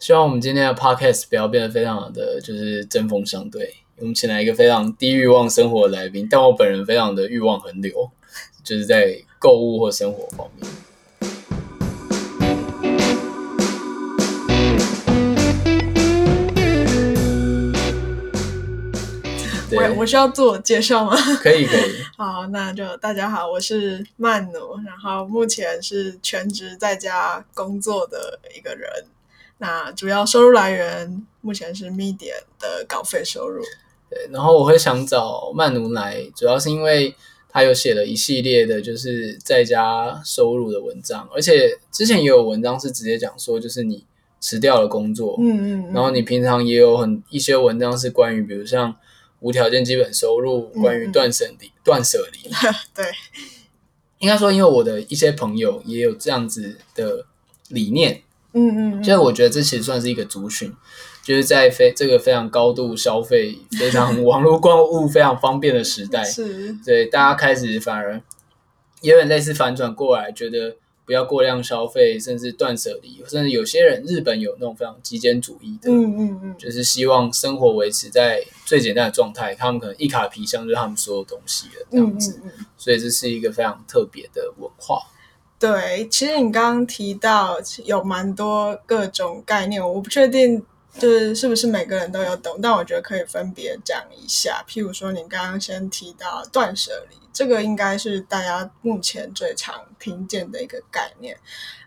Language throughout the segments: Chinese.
希望我们今天的 podcast 不要变得非常的就是针锋相对。我们请来一个非常低欲望生活的来宾，但我本人非常的欲望横流，就是在购物或生活方面。我我需要自我介绍吗？可以可以。好，那就大家好，我是曼奴，然后目前是全职在家工作的一个人。那主要收入来源目前是 Medium 的稿费收入。对，然后我会想找曼奴来，主要是因为他有写了一系列的，就是在家收入的文章，而且之前也有文章是直接讲说，就是你辞掉了工作，嗯嗯，嗯，然后你平常也有很一些文章是关于，比如像无条件基本收入，关于断舍离、断舍离，对，应该说，因为我的一些朋友也有这样子的理念。嗯嗯，所以我觉得这其实算是一个族群，就是在非这个非常高度消费、非常 网络购物非常方便的时代，是，对大家开始反而也有点类似反转过来，觉得不要过量消费，甚至断舍离，甚至有些人日本有那种非常极简主义的，嗯嗯嗯，就是希望生活维持在最简单的状态，他们可能一卡皮箱就是他们所有东西了这样子，嗯嗯嗯，所以这是一个非常特别的文化。对，其实你刚刚提到有蛮多各种概念，我不确定就是是不是每个人都有懂，但我觉得可以分别讲一下。譬如说，你刚刚先提到断舍离，这个应该是大家目前最常听见的一个概念。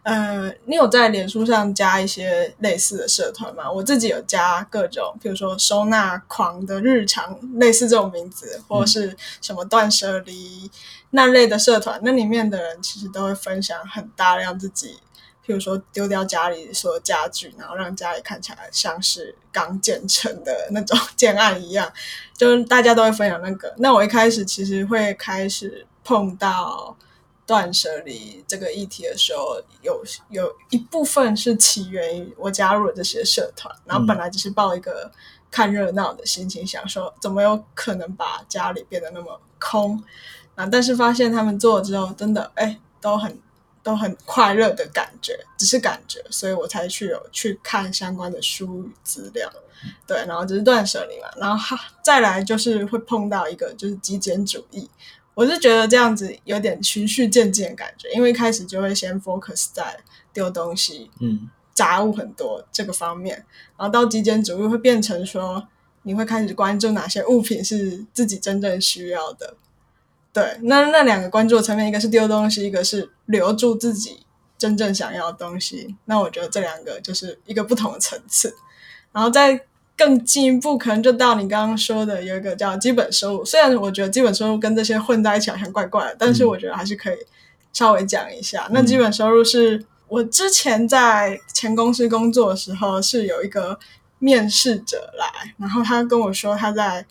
呃，你有在脸书上加一些类似的社团吗？我自己有加各种，譬如说收纳狂的日常，类似这种名字，或者是什么断舍离那类的社团。那里面的人其实都会分享很大量自己，譬如说丢掉家里所有家具，然后让家里看起来像是刚建成的那种 建案一样，就大家都会分享那个。那我一开始其实会开始碰到。断舍离这个议题的时候，有有一部分是起源于我加入了这些社团，然后本来只是抱一个看热闹的心情，想说怎么有可能把家里变得那么空啊？但是发现他们做了之后，真的哎，都很都很快乐的感觉，只是感觉，所以我才去有去看相关的书与资料，对，然后就是断舍离嘛，然后哈，再来就是会碰到一个就是极简主义。我是觉得这样子有点循序渐进的感觉，因为一开始就会先 focus 在丢东西，嗯，杂物很多这个方面，然后到极简主义会变成说，你会开始关注哪些物品是自己真正需要的。对，那那两个关注的层面，一个是丢东西，一个是留住自己真正想要的东西。那我觉得这两个就是一个不同的层次，然后再。更进一步，可能就到你刚刚说的有一个叫基本收入。虽然我觉得基本收入跟这些混在一起好像怪怪的，但是我觉得还是可以稍微讲一下。嗯、那基本收入是我之前在前公司工作的时候，是有一个面试者来，然后他跟我说他在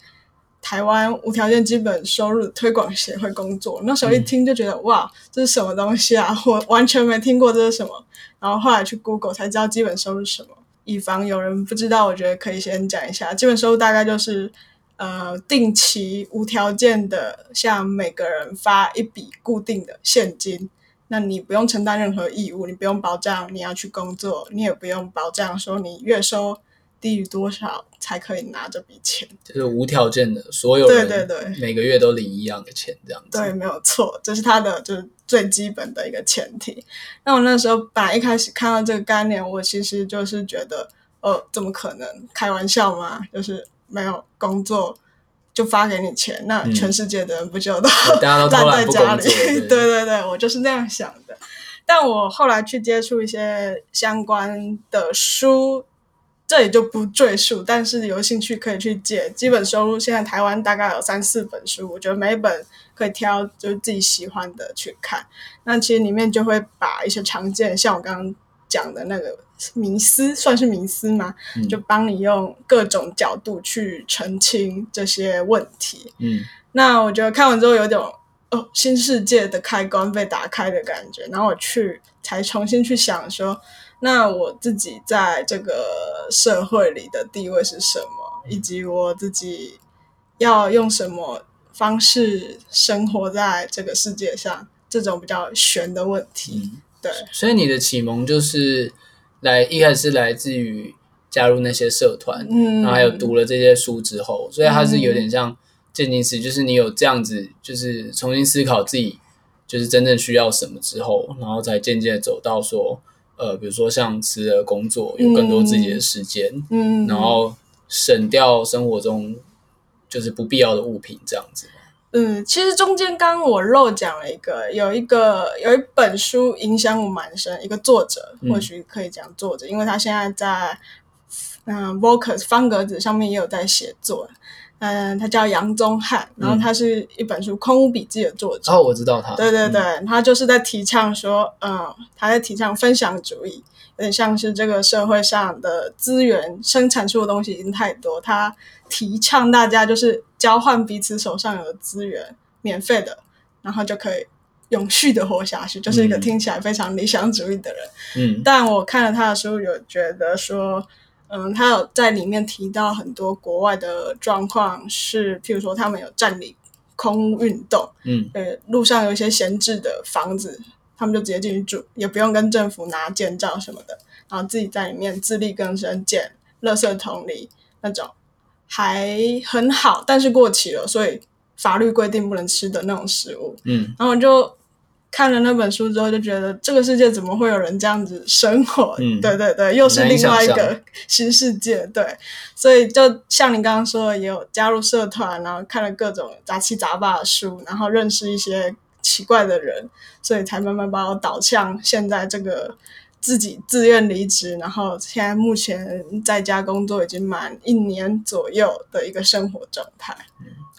台湾无条件基本收入推广协会工作。那时候一听就觉得、嗯、哇，这是什么东西啊？我完全没听过这是什么。然后后来去 Google 才知道基本收入是什么。以防有人不知道，我觉得可以先讲一下，基本收入大概就是，呃，定期无条件的向每个人发一笔固定的现金，那你不用承担任何义务，你不用保障你要去工作，你也不用保障说你月收低于多少才可以拿这笔钱，就是无条件的，所有人对对对，每个月都领一样的钱这样子，对，没有错，这是他的就是。最基本的一个前提。那我那时候本来一开始看到这个概念，我其实就是觉得，呃，怎么可能？开玩笑吗？就是没有工作就发给你钱，那全世界的人不就都 烂在家里？对对对，我就是那样想的。但我后来去接触一些相关的书。这里就不赘述，但是有兴趣可以去借。基本收入现在台湾大概有三四本书，我觉得每一本可以挑就是自己喜欢的去看。那其实里面就会把一些常见，像我刚刚讲的那个迷思，算是迷思吗？嗯、就帮你用各种角度去澄清这些问题。嗯，那我觉得看完之后有种哦，新世界的开关被打开的感觉。然后我去才重新去想说。那我自己在这个社会里的地位是什么，以及我自己要用什么方式生活在这个世界上，这种比较悬的问题。嗯、对，所以你的启蒙就是来一开始是来自于加入那些社团，嗯，然后还有读了这些书之后，所以它是有点像渐进式，就是你有这样子，就是重新思考自己就是真正需要什么之后，然后才渐渐的走到说，呃，比如说像辞了工作，有更多自己的时间，嗯，然后省掉生活中就是不必要的物品这样子。嗯，其实中间刚我漏讲了一个，有一个有一本书影响我蛮深，一个作者或许可以讲作者，嗯、因为他现在在嗯 Vocus 方格子上面也有在写作，嗯，他叫杨宗翰，然后他是一本书《空屋笔记》的作者。哦，我知道他。对对对，嗯、他就是在提倡说，嗯，他在提倡分享主义。有点像是这个社会上的资源生产出的东西已经太多，他提倡大家就是交换彼此手上有的资源，免费的，然后就可以永续的活下去，就是一个听起来非常理想主义的人。嗯，但我看了他的书，有觉得说，嗯，他有在里面提到很多国外的状况，是譬如说他们有占领空运动，嗯，呃，路上有一些闲置的房子。他们就直接进去住，也不用跟政府拿建造什么的，然后自己在里面自力更生，建垃圾桶里那种还很好，但是过期了，所以法律规定不能吃的那种食物。嗯，然后就看了那本书之后，就觉得这个世界怎么会有人这样子生活？嗯，对对对，又是另外一个新世界。对，所以就像你刚刚说的，也有加入社团，然后看了各种杂七杂八的书，然后认识一些。奇怪的人，所以才慢慢把我导向现在这个自己自愿离职，然后现在目前在家工作已经满一年左右的一个生活状态。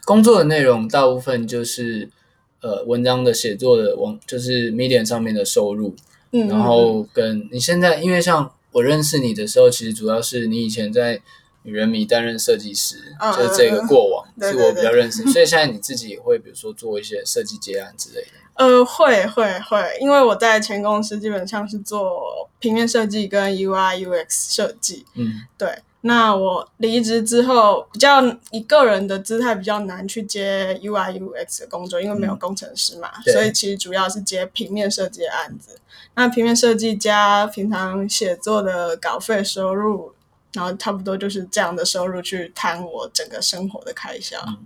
工作的内容大部分就是呃文章的写作的网，就是 Medium 上面的收入。嗯，然后跟你现在，因为像我认识你的时候，其实主要是你以前在。女人迷担任设计师，嗯、就是这个过往是我比较认识，所以现在你 自己也会比如说做一些设计结案之类的。呃，会会会，因为我在前公司基本上是做平面设计跟 UI UX 设计。嗯，对。那我离职之后，比较以个人的姿态比较难去接 UI UX 的工作，因为没有工程师嘛，嗯、所以其实主要是接平面设计的案子。那平面设计加平常写作的稿费收入。然后差不多就是这样的收入去摊我整个生活的开销。嗯，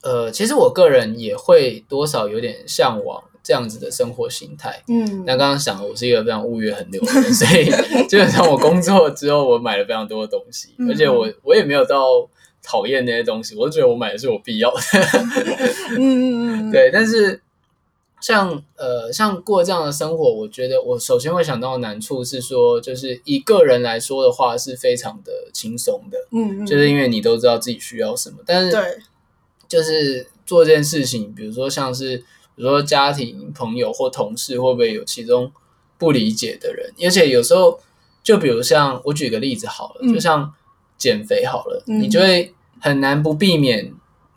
呃，其实我个人也会多少有点向往这样子的生活形态。嗯，那刚刚想我是一个非常物欲横流的人，所以基本上我工作之后，我买了非常多的东西，嗯、而且我我也没有到讨厌那些东西，我觉得我买的是我必要的。嗯嗯嗯，对，但是。像呃，像过这样的生活，我觉得我首先会想到的难处是说，就是一个人来说的话，是非常的轻松的，嗯，嗯，就是因为你都知道自己需要什么，但是对，就是做这件事情，比如说像是比如说家庭、朋友或同事，会不会有其中不理解的人？而且有时候，就比如像我举个例子好了，嗯、就像减肥好了，嗯、你就会很难不避免。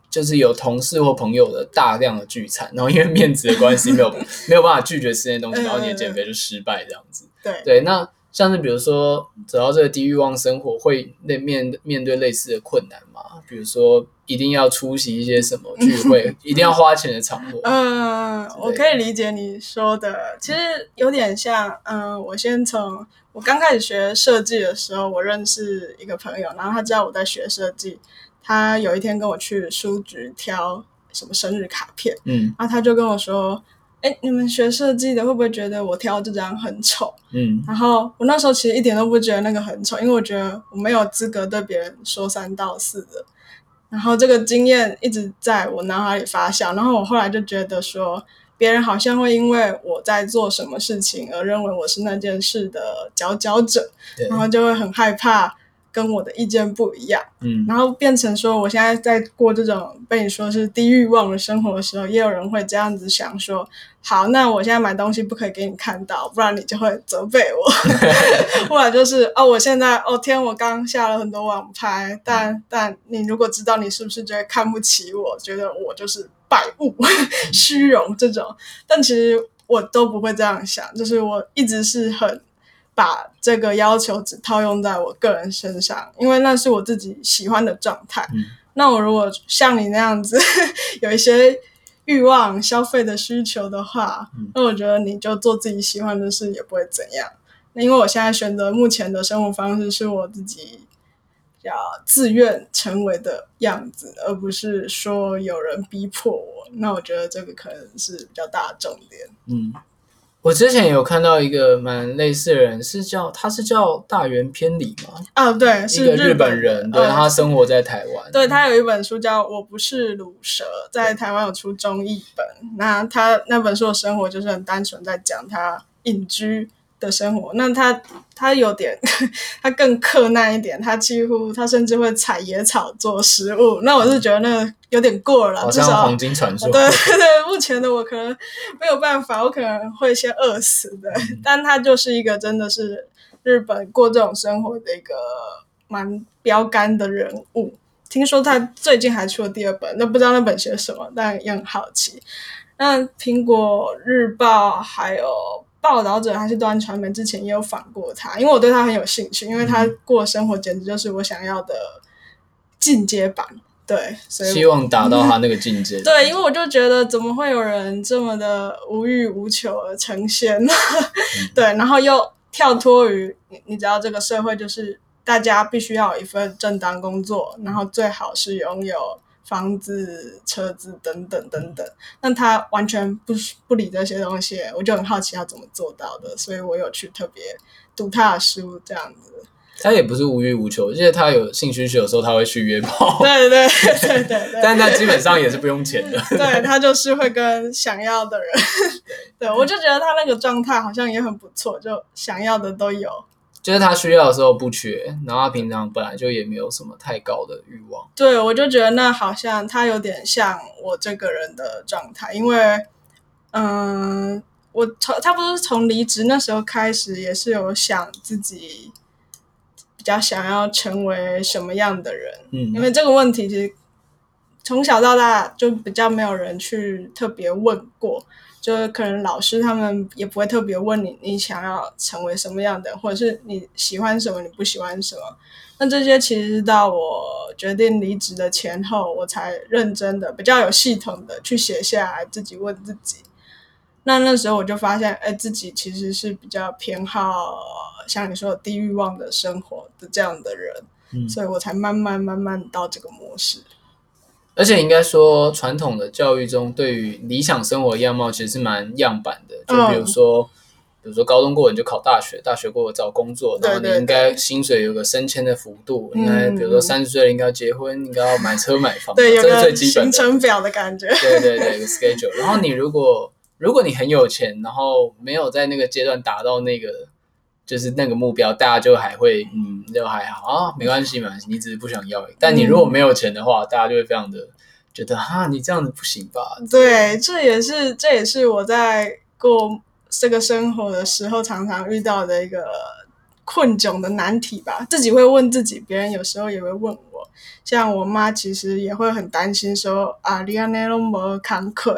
就是有同事或朋友的大量的聚餐，然后因为面子的关系，没有 没有办法拒绝吃那些东西，然后你的减肥就失败这样子。对对，那像是比如说走到这个低欲望生活，会面面面对类似的困难吗？比如说一定要出席一些什么聚会，一定要花钱的场合。嗯，我可以理解你说的，其实有点像，嗯，我先从我刚开始学设计的时候，我认识一个朋友，然后他知道我在学设计。他有一天跟我去书局挑什么生日卡片，嗯，然后他就跟我说：“哎，你们学设计的会不会觉得我挑这张很丑？”嗯，然后我那时候其实一点都不觉得那个很丑，因为我觉得我没有资格对别人说三道四的。然后这个经验一直在我脑海里发酵，然后我后来就觉得说，别人好像会因为我在做什么事情而认为我是那件事的佼佼者，然后就会很害怕。跟我的意见不一样，嗯，然后变成说，我现在在过这种被你说是低欲望的生活的时候，也有人会这样子想说，好，那我现在买东西不可以给你看到，不然你就会责备我，或者就是哦，我现在哦天，我刚下了很多网拍，但但你如果知道，你是不是就会看不起我，觉得我就是败物、虚荣这种？但其实我都不会这样想，就是我一直是很。把这个要求只套用在我个人身上，因为那是我自己喜欢的状态。嗯、那我如果像你那样子 有一些欲望、消费的需求的话，嗯、那我觉得你就做自己喜欢的事也不会怎样。那因为我现在选择目前的生活方式是我自己比较自愿成为的样子，而不是说有人逼迫我。那我觉得这个可能是比较大的重点。嗯。我之前有看到一个蛮类似的人，是叫他是叫大原偏理吗？啊，对，是一个日本人，对，他生活在台湾。对，他有一本书叫《我不是鲁蛇》，在台湾有出中译本。那他那本书的生活就是很单纯，在讲他隐居的生活。那他他有点，他更克难一点，他几乎他甚至会采野草做食物。那我是觉得那个。有点过了，至少黄金传说。对对对，目前的我可能没有办法，我可能会先饿死的。嗯、但他就是一个真的是日本过这种生活的一个蛮标杆的人物。听说他最近还出了第二本，那不知道那本写什么，但也很好奇。那苹果日报还有报道者还是端传媒之前也有访过他，因为我对他很有兴趣，因为他过的生活简直就是我想要的进阶版。对，所以希望达到他那个境界。对，因为我就觉得，怎么会有人这么的无欲无求而成仙呢？嗯、对，然后又跳脱于你，你知道这个社会就是大家必须要有一份正当工作，然后最好是拥有房子、车子等等等等。但他完全不不理这些东西，我就很好奇他怎么做到的，所以我有去特别读他的书，这样子。他也不是无欲无求，而且他有性需求的时候，他会去约炮。对对对对对，对。但是他基本上也是不用钱的。对，他就是会跟想要的人。对，我就觉得他那个状态好像也很不错，就想要的都有。就是他需要的时候不缺，然后他平常本来就也没有什么太高的欲望。对，我就觉得那好像他有点像我这个人的状态，因为，嗯，我从差不多是从离职那时候开始，也是有想自己。比较想要成为什么样的人？嗯，因为这个问题其实从小到大就比较没有人去特别问过，就是可能老师他们也不会特别问你，你想要成为什么样的，或者是你喜欢什么，你不喜欢什么。那这些其实是到我决定离职的前后，我才认真的、比较有系统的去写下来，自己问自己。那那时候我就发现，哎，自己其实是比较偏好像你说的低欲望的生活的这样的人，嗯，所以我才慢慢慢慢到这个模式。而且应该说，传统的教育中对于理想生活样貌其实是蛮样板的，就比如说，嗯、比如说高中过了你就考大学，大学过了找工作，然后你应该薪水有个升迁的幅度，应该比如说三十岁了应该要结婚，应该要买车买房，对，这是最基本的行程表的感觉。对对对，有个 schedule。然后你如果如果你很有钱，然后没有在那个阶段达到那个就是那个目标，大家就还会嗯，就还好啊，没关系嘛，你只是不想要。但你如果没有钱的话，大家就会非常的觉得哈，你这样子不行吧？对，这也是这也是我在过这个生活的时候常常遇到的一个困窘的难题吧。自己会问自己，别人有时候也会问我。像我妈其实也会很担心说啊，你安那么坎坷，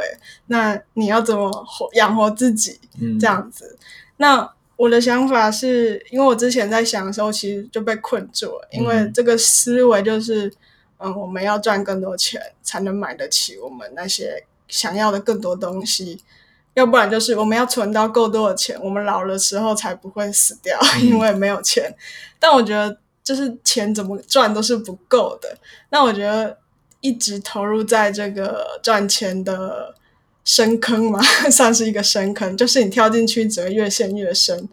那你要怎么活养活自己？这样子。嗯、那我的想法是因为我之前在想的时候，其实就被困住了，因为这个思维就是，嗯，我们要赚更多钱才能买得起我们那些想要的更多东西，要不然就是我们要存到够多的钱，我们老的时候才不会死掉，因为没有钱。嗯、但我觉得。就是钱怎么赚都是不够的，那我觉得一直投入在这个赚钱的深坑嘛，算是一个深坑，就是你跳进去只会越陷越深。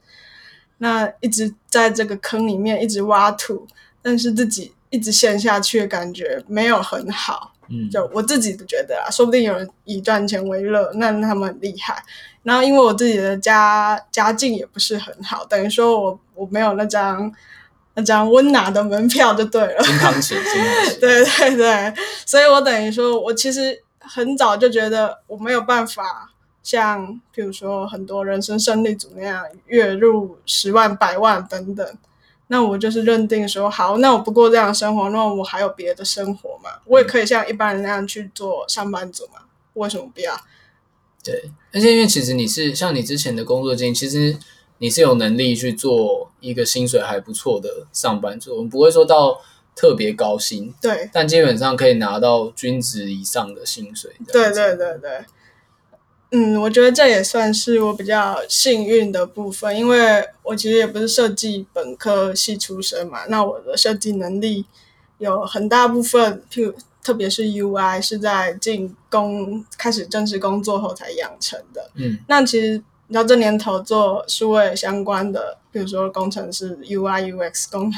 那一直在这个坑里面一直挖土，但是自己一直陷下去的感觉没有很好。嗯，就我自己不觉得啊，说不定有人以赚钱为乐，那他们很厉害。然后因为我自己的家家境也不是很好，等于说我我没有那张。那张温拿的门票就对了，金汤匙，金汤匙。对对对，所以我等于说，我其实很早就觉得我没有办法像，譬如说很多人生胜利组那样月入十万、百万等等。那我就是认定说，好，那我不过这样的生活，那我还有别的生活嘛？我也可以像一般人那样去做上班族嘛？为什么不要？对，而且因为其实你是像你之前的工作经历，其实。你是有能力去做一个薪水还不错的上班族，我们不会说到特别高薪，对，但基本上可以拿到均值以上的薪水。对对对对。嗯，我觉得这也算是我比较幸运的部分，因为我其实也不是设计本科系出身嘛，那我的设计能力有很大部分，譬如特别是 UI 是在进工开始正式工作后才养成的。嗯，那其实你知道这年头做数位相关的，比如说工程师、UI、UX 工。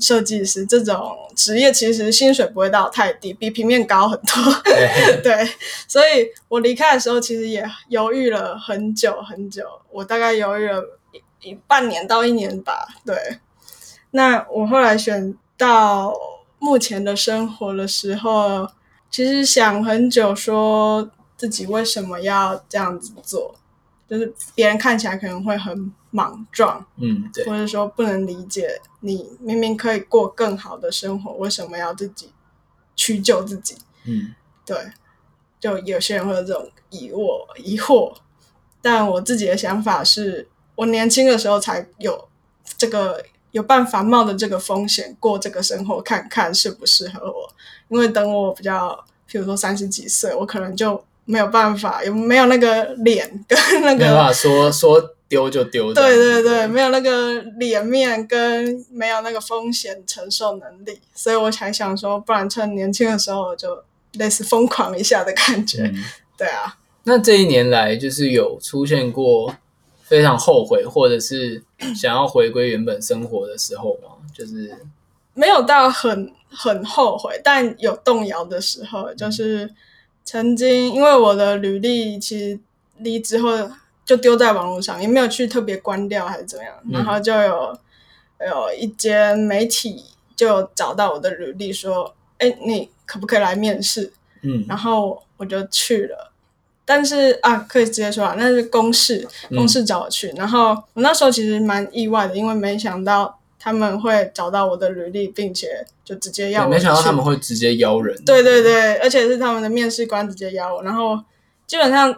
设计师这种职业其实薪水不会到太低，比平面高很多。对，对，所以我离开的时候其实也犹豫了很久很久，我大概犹豫了一一半年到一年吧。对，那我后来选到目前的生活的时候，其实想很久，说自己为什么要这样子做。就是别人看起来可能会很莽撞，嗯，对，或者说不能理解你明明可以过更好的生活，为什么要自己屈就自己？嗯，对，就有些人会有这种疑惑疑惑，但我自己的想法是，我年轻的时候才有这个有办法冒着这个风险过这个生活，看看适不适合我。因为等我比较，譬如说三十几岁，我可能就。没有办法，有没有那个脸 跟那个？没法说说丢就丢。对对对，没有那个脸面跟没有那个风险承受能力，所以我才想说，不然趁年轻的时候就类似疯狂一下的感觉。嗯、对啊。那这一年来，就是有出现过非常后悔，或者是 想要回归原本生活的时候吗？就是没有到很很后悔，但有动摇的时候，就是。曾经，因为我的履历其实离职后就丢在网络上，也没有去特别关掉还是怎么样，嗯、然后就有有一间媒体就找到我的履历，说：“哎，你可不可以来面试？”嗯，然后我就去了，但是啊，可以直接说啊，那是公事，公事找我去，嗯、然后我那时候其实蛮意外的，因为没想到。他们会找到我的履历，并且就直接要我。没想到他们会直接邀人。对对对，而且是他们的面试官直接邀我。然后基本上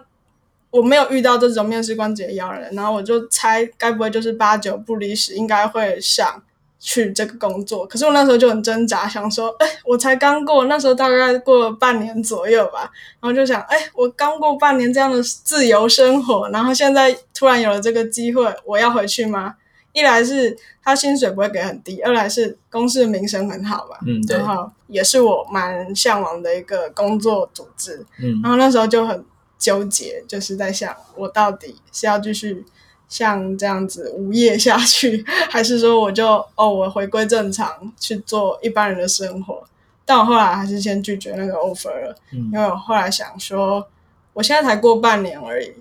我没有遇到这种面试官直接邀人，然后我就猜，该不会就是八九不离十，应该会上去这个工作。可是我那时候就很挣扎，想说，哎，我才刚过，那时候大概过了半年左右吧，然后就想，哎，我刚过半年这样的自由生活，然后现在突然有了这个机会，我要回去吗？一来是他薪水不会给很低，二来是公司的名声很好吧，嗯，对，然后也是我蛮向往的一个工作组织，嗯，然后那时候就很纠结，就是在想我到底是要继续像这样子无业下去，还是说我就哦我回归正常去做一般人的生活？但我后来还是先拒绝那个 offer 了，嗯，因为我后来想说，我现在才过半年而已，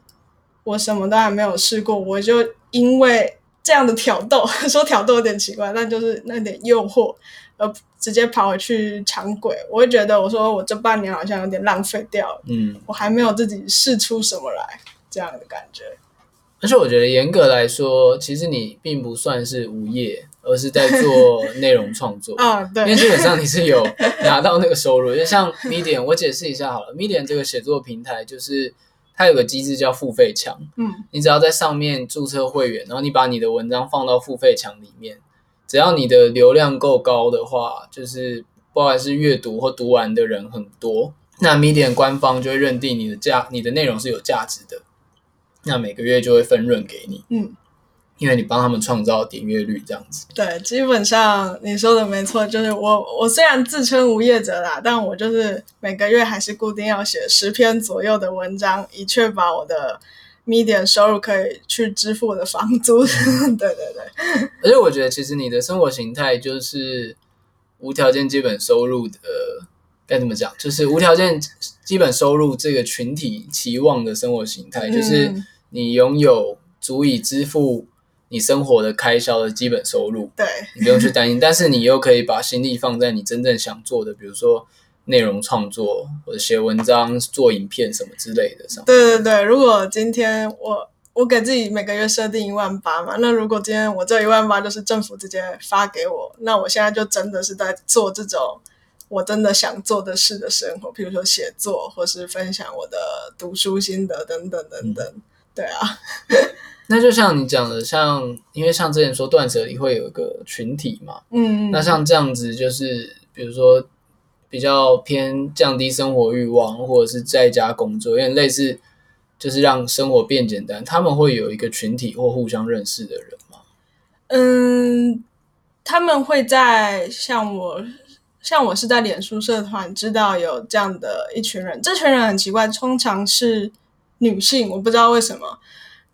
我什么都还没有试过，我就因为。这样的挑逗，说挑逗有点奇怪，但就是那点诱惑，而直接跑回去抢鬼，我会觉得，我说我这半年好像有点浪费掉了，嗯，我还没有自己试出什么来，这样的感觉。而且我觉得严格来说，其实你并不算是无业，而是在做内容创作 啊，对，因为基本上你是有拿到那个收入，就像 Medium，我解释一下好了，Medium 这个写作平台就是。它有个机制叫付费墙，嗯，你只要在上面注册会员，然后你把你的文章放到付费墙里面，只要你的流量够高的话，就是不管是阅读或读完的人很多，那 Medium 官方就会认定你的价，你的内容是有价值的，那每个月就会分润给你，嗯。因为你帮他们创造点阅率，这样子。对，基本上你说的没错，就是我我虽然自称无业者啦，但我就是每个月还是固定要写十篇左右的文章，以确保我的 Medium 收入可以去支付我的房租。对对对。而且我觉得，其实你的生活形态就是无条件基本收入的，该怎么讲？就是无条件基本收入这个群体期望的生活形态，嗯、就是你拥有足以支付。你生活的开销的基本收入，对，你不用去担心，但是你又可以把心力放在你真正想做的，比如说内容创作或者写文章、做影片什么之类的上。对对对，如果今天我我给自己每个月设定一万八嘛，那如果今天我这一万八就是政府直接发给我，那我现在就真的是在做这种我真的想做的事的生活，譬如说写作，或是分享我的读书心得等等等等。嗯、对啊。那就像你讲的，像因为像之前说断舍离会有一个群体嘛，嗯，那像这样子就是，比如说比较偏降低生活欲望，或者是在家工作，有点类似，就是让生活变简单，他们会有一个群体或互相认识的人吗？嗯，他们会在像我，像我是在脸书社团知道有这样的一群人，这群人很奇怪，通常是女性，我不知道为什么。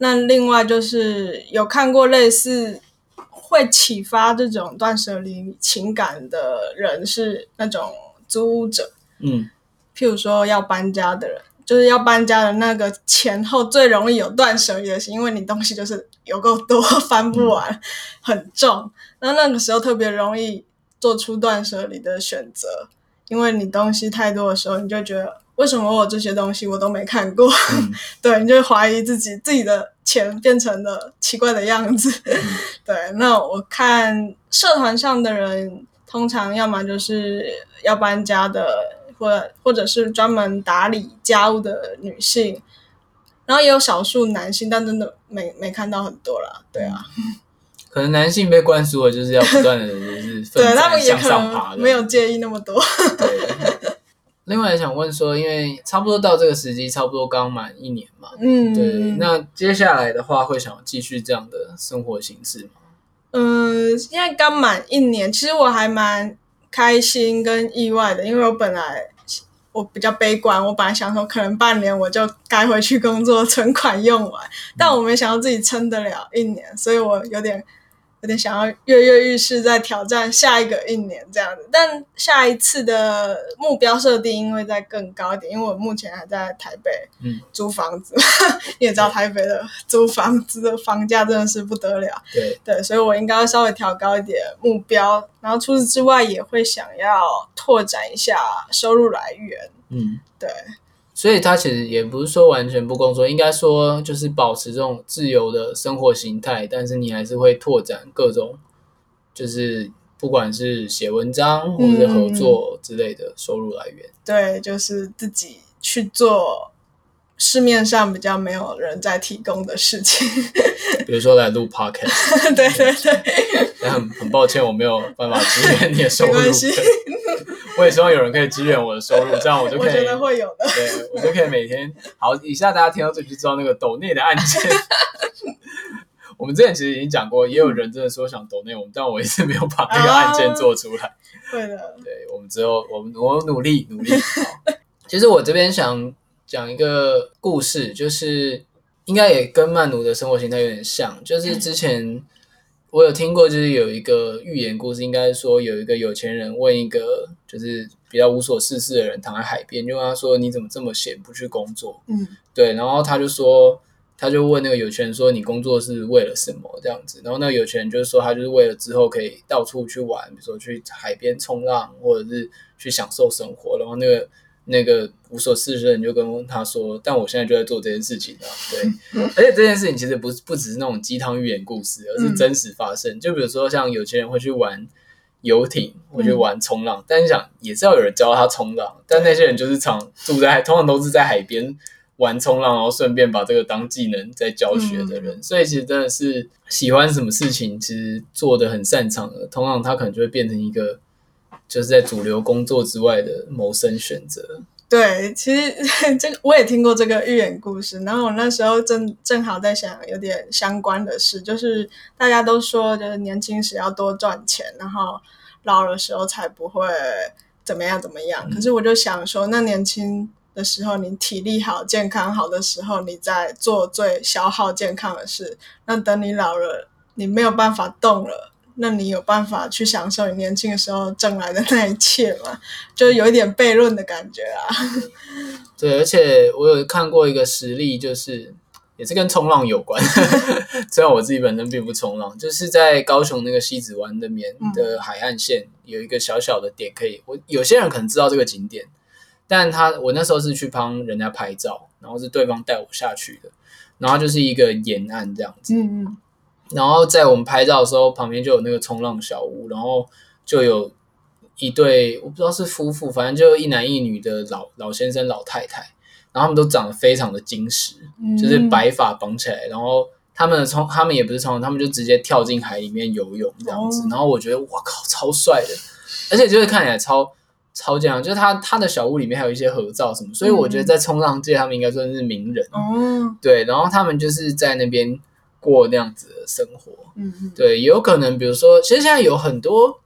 那另外就是有看过类似会启发这种断舍离情感的人，是那种租屋者，嗯，譬如说要搬家的人。就是要搬家的那个前后最容易有断舍离的心，因为你东西就是有够多，翻不完，嗯、很重。那那个时候特别容易做出断舍离的选择，因为你东西太多的时候，你就觉得为什么我这些东西我都没看过？嗯、对，你就怀疑自己自己的钱变成了奇怪的样子。嗯、对，那我看社团上的人，通常要么就是要搬家的。或或者是专门打理家务的女性，然后也有少数男性，但真的没没看到很多啦。对啊，可能男性被灌输的就是要不断的就是对他们也可能，没有介意那么多。对。另外想问说，因为差不多到这个时机，差不多刚满一年嘛，嗯，对。那接下来的话，会想继续这样的生活形式吗？嗯，现在刚满一年，其实我还蛮开心跟意外的，因为我本来。我比较悲观，我本来想说可能半年我就该回去工作，存款用完，但我没想到自己撑得了一年，所以我有点。有点想要跃跃欲试，再挑战下一个一年这样子，但下一次的目标设定因为再更高一点，因为我目前还在台北租房子，嗯、你也知道台北的租房子的房价真的是不得了，对。对，所以我应该要稍微调高一点目标，然后除此之外也会想要拓展一下收入来源，嗯，对。所以他其实也不是说完全不工作，应该说就是保持这种自由的生活形态，但是你还是会拓展各种，就是不管是写文章或者合作之类的收入来源。嗯，对，就是自己去做市面上比较没有人在提供的事情，比如说来录 podcast。对 对对，但很很抱歉，我没有办法支援你的收入。我也希望有人可以支援我的收入，这样我就可以。我觉得会有的。对，我就可以每天好。以下大家听到这就知道那个抖内的案件。我们之前其实已经讲过，也有人真的说想抖内我们，但我一直没有把那个案件做出来。会的。对，我们之后，我们我努力努力。其实我这边想讲一个故事，就是应该也跟曼奴的生活形态有点像，就是之前。我有听过，就是有一个寓言故事，应该说有一个有钱人问一个就是比较无所事事的人躺在海边，就问他说：“你怎么这么闲，不去工作？”嗯，对，然后他就说，他就问那个有钱人说：“你工作是为了什么？”这样子，然后那个有钱人就是说，他就是为了之后可以到处去玩，比如说去海边冲浪，或者是去享受生活，然后那个。那个无所事事的人就跟他说：“但我现在就在做这件事情了。”对，而且这件事情其实不是不只是那种鸡汤寓言故事，而是真实发生。就比如说，像有钱人会去玩游艇，我就玩冲浪，但你想也是要有人教他冲浪。但那些人就是常住在海，通常都是在海边玩冲浪，然后顺便把这个当技能在教学的人。所以其实真的是喜欢什么事情，其实做的很擅长的，通常他可能就会变成一个。就是在主流工作之外的谋生选择。对，其实 这个我也听过这个寓言故事。然后我那时候正正好在想有点相关的事，就是大家都说，就是年轻时要多赚钱，然后老的时候才不会怎么样怎么样。嗯。可是我就想说，那年轻的时候你体力好、健康好的时候，你在做最消耗健康的事。那等你老了，你没有办法动了。那你有办法去享受你年轻的时候挣来的那一切吗？就有一点悖论的感觉啊。对，而且我有看过一个实例，就是也是跟冲浪有关。虽然我自己本身并不冲浪，就是在高雄那个西子湾那边的海岸线有一个小小的点，可以我有些人可能知道这个景点，但他我那时候是去帮人家拍照，然后是对方带我下去的，然后就是一个沿岸这样子。嗯嗯。然后在我们拍照的时候，旁边就有那个冲浪小屋，然后就有一对我不知道是夫妇，反正就一男一女的老老先生老太太，然后他们都长得非常的精实，就是白发绑起来，然后他们的冲他们也不是冲浪，他们就直接跳进海里面游泳这样子，然后我觉得哇靠，超帅的，而且就是看起来超超这样，就是他他的小屋里面还有一些合照什么，所以我觉得在冲浪界他们应该算是名人。哦，对，然后他们就是在那边过那样子的生活。嗯嗯，对，也有可能，比如说，其实现在有很多，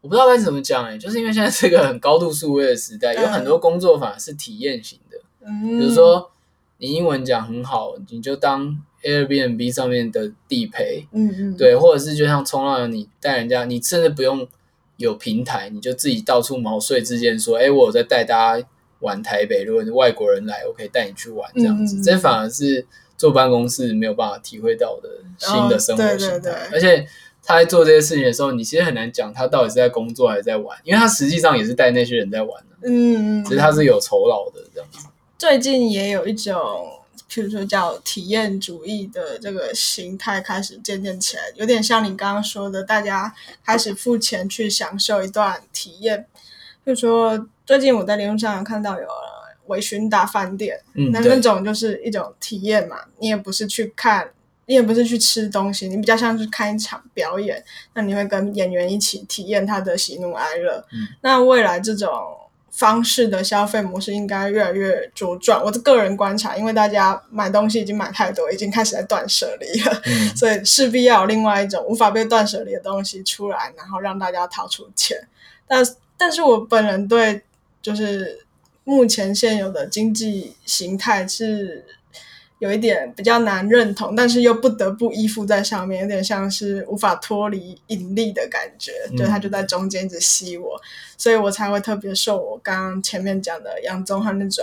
我不知道该怎么讲哎，就是因为现在是一个很高度数位的时代，有很多工作反而是体验型的。嗯，比如说你英文讲很好，你就当 Airbnb 上面的地陪。嗯嗯，对，或者是就像冲浪，你带人家，你甚至不用。有平台，你就自己到处毛遂自荐说：“哎、欸，我有在带大家玩台北，如果是外国人来，我可以带你去玩这样子。嗯”这反而是坐办公室没有办法体会到的新的生活形态。哦、对对对，而且他在做这些事情的时候，你其实很难讲他到底是在工作还是在玩，因为他实际上也是带那些人在玩的。嗯，只是他是有酬劳的这样子。最近也有一种。譬如说，叫体验主义的这个形态开始渐渐起来，有点像你刚刚说的，大家开始付钱去享受一段体验。譬如说，最近我在联络上有看到有微醺大饭店，嗯，那那种就是一种体验嘛。你也不是去看，你也不是去吃东西，你比较像是看一场表演。那你会跟演员一起体验他的喜怒哀乐。嗯，那未来这种。方式的消费模式应该越来越茁壮。我的个人观察，因为大家买东西已经买太多，已经开始在断舍离了，嗯、所以势必要有另外一种无法被断舍离的东西出来，然后让大家掏出钱。但但是我本人对就是目前现有的经济形态是。有一点比较难认同，但是又不得不依附在上面，有点像是无法脱离引力的感觉，嗯、就他就在中间一直吸我，所以我才会特别受我刚刚前面讲的杨宗翰那种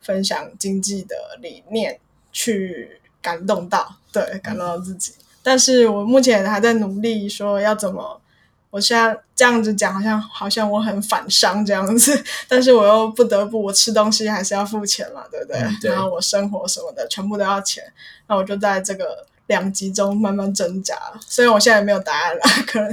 分享经济的理念去感动到，对，感动到自己。嗯、但是我目前还在努力说要怎么。我现在这样子讲，好像好像我很反商这样子，但是我又不得不，我吃东西还是要付钱嘛，对不对？嗯、对，然后我生活什么的全部都要钱，那我就在这个两极中慢慢挣扎。虽然我现在没有答案了，可能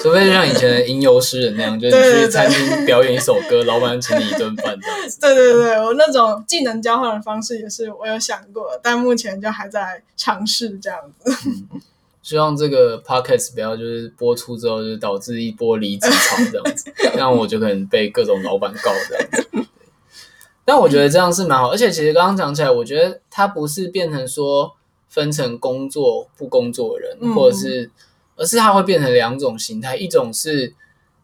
除非就像以前的吟游诗人那样，就是去餐厅表演一首歌，老板请你一顿饭这样子。对对对，我那种技能交换的方式也是我有想过，但目前就还在尝试这样子。嗯希望这个 podcast 不要就是播出之后就导致一波离职潮这样子，这样我就可能被各种老板告这样子。但我觉得这样是蛮好，而且其实刚刚讲起来，我觉得它不是变成说分成工作不工作的人，嗯、或者是，而是它会变成两种形态，一种是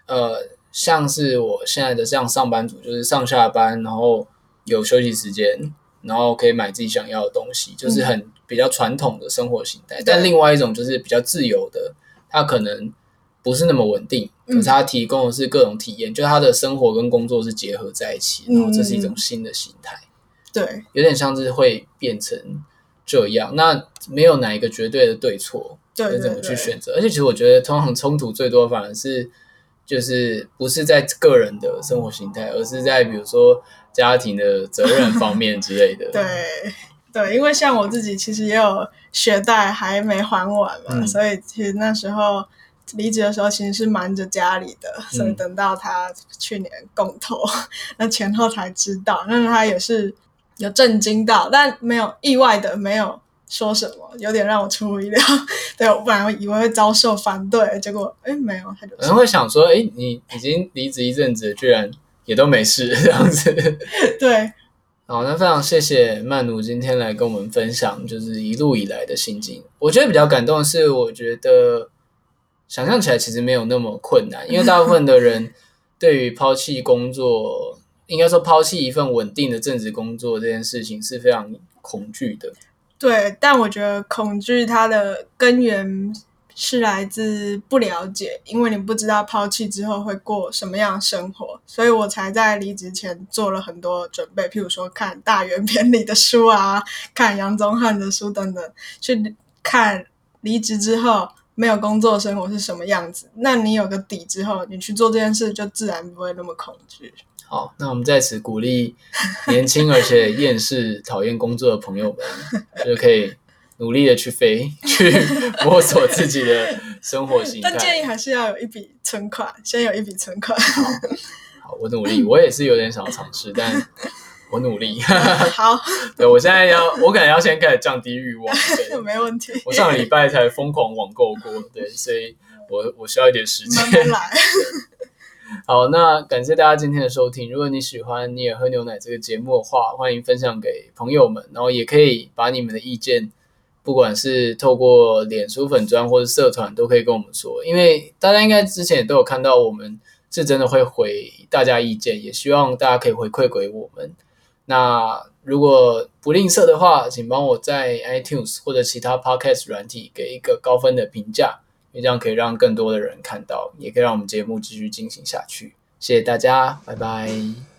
呃，像是我现在的这样上班族，就是上下班然后有休息时间，然后可以买自己想要的东西，就是很。嗯比较传统的生活形态，但另外一种就是比较自由的，它可能不是那么稳定，可是它提供的是各种体验，嗯、就他的生活跟工作是结合在一起，然后这是一种新的形态。对，有点像是会变成这样。那没有哪一个绝对的对错，对，怎么去选择？而且其实我觉得，通常冲突最多反而是就是不是在个人的生活形态，而是在比如说家庭的责任方面之类的。对。对，因为像我自己其实也有学贷还没还完嘛，嗯、所以其实那时候离职的时候其实是瞒着家里的，嗯、所以等到他去年公投，那前后才知道，那他也是有震惊到，但没有意外的，没有说什么，有点让我出乎意料。对，我本来以为会遭受反对，结果哎没有，他就可能会想说，哎，你已经离职一阵子，居然也都没事 这样子。对。好，那非常谢谢曼奴今天来跟我们分享，就是一路以来的心境。我觉得比较感动的是，我觉得想象起来其实没有那么困难，因为大部分的人对于抛弃工作，应该说抛弃一份稳定的正职工作这件事情是非常恐惧的。对，但我觉得恐惧它的根源。是来自不了解，因为你不知道抛弃之后会过什么样的生活，所以我才在离职前做了很多准备，譬如说看大圆 篇里的书啊，看杨宗翰的书等等，去看离职之后没有工作生活是什么样子。那你有个底之后，你去做这件事就自然不会那么恐惧。好，那我们在此鼓励年轻而且厌世、讨厌工作的朋友们，就可以。努力的去飞，去摸索自己的生活形态。但建议还是要有一笔存款，先有一笔存款。好，好，我努力，我也是有点想要尝试，但我努力。好，对，我现在要，我可能要先开始降低欲望。对，没问题。我上个礼拜才疯狂网购过，对，所以我我需要一点时间。慢慢来。好，那感谢大家今天的收听。如果你喜欢你也喝牛奶这个节目的话，欢迎分享给朋友们，然后也可以把你们的意见，不管是透过脸书粉砖或者社团，都可以跟我们说。因为大家应该之前也都有看到，我们是真的会回大家意见，也希望大家可以回馈给我们。那如果不吝啬的话，请帮我在 iTunes 或者其他 Podcast 软体给一个高分的评价。这样可以让更多的人看到，也可以让我们节目继续进行下去。谢谢大家，拜拜。